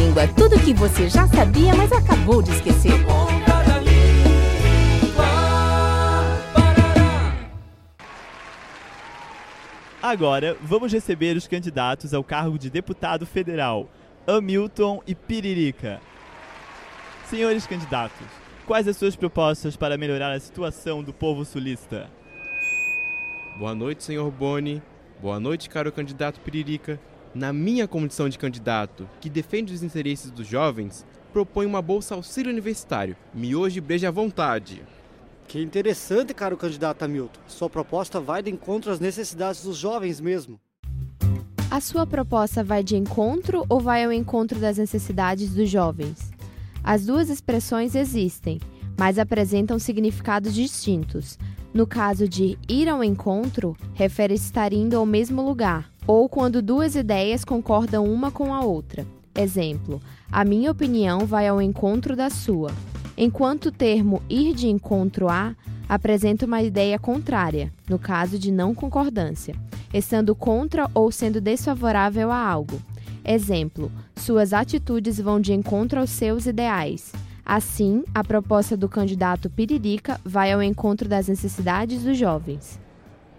Língua. Tudo que você já sabia, mas acabou de esquecer. Agora, vamos receber os candidatos ao cargo de deputado federal, Hamilton e Piririca. Senhores candidatos, quais as suas propostas para melhorar a situação do povo sulista? Boa noite, senhor Boni. Boa noite, caro candidato Piririca. Na minha condição de candidato, que defende os interesses dos jovens, proponho uma bolsa auxílio universitário. Miojo e breja à vontade. Que interessante, caro candidato Hamilton. Sua proposta vai de encontro às necessidades dos jovens mesmo. A sua proposta vai de encontro ou vai ao encontro das necessidades dos jovens? As duas expressões existem, mas apresentam significados distintos. No caso de ir ao encontro, refere estar indo ao mesmo lugar, ou quando duas ideias concordam uma com a outra. Exemplo: a minha opinião vai ao encontro da sua enquanto o termo ir de encontro a apresenta uma ideia contrária, no caso de não concordância, estando contra ou sendo desfavorável a algo. Exemplo: suas atitudes vão de encontro aos seus ideais. Assim, a proposta do candidato Piririca vai ao encontro das necessidades dos jovens.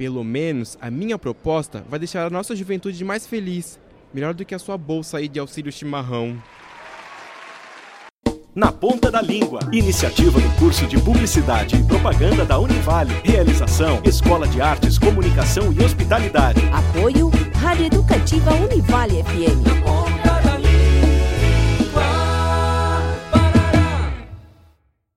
Pelo menos a minha proposta vai deixar a nossa juventude mais feliz, melhor do que a sua bolsa aí de auxílio chimarrão. Na Ponta da Língua. Iniciativa do curso de Publicidade e Propaganda da Univale. Realização: Escola de Artes, Comunicação e Hospitalidade. Apoio Rádio Educativa Univale FM.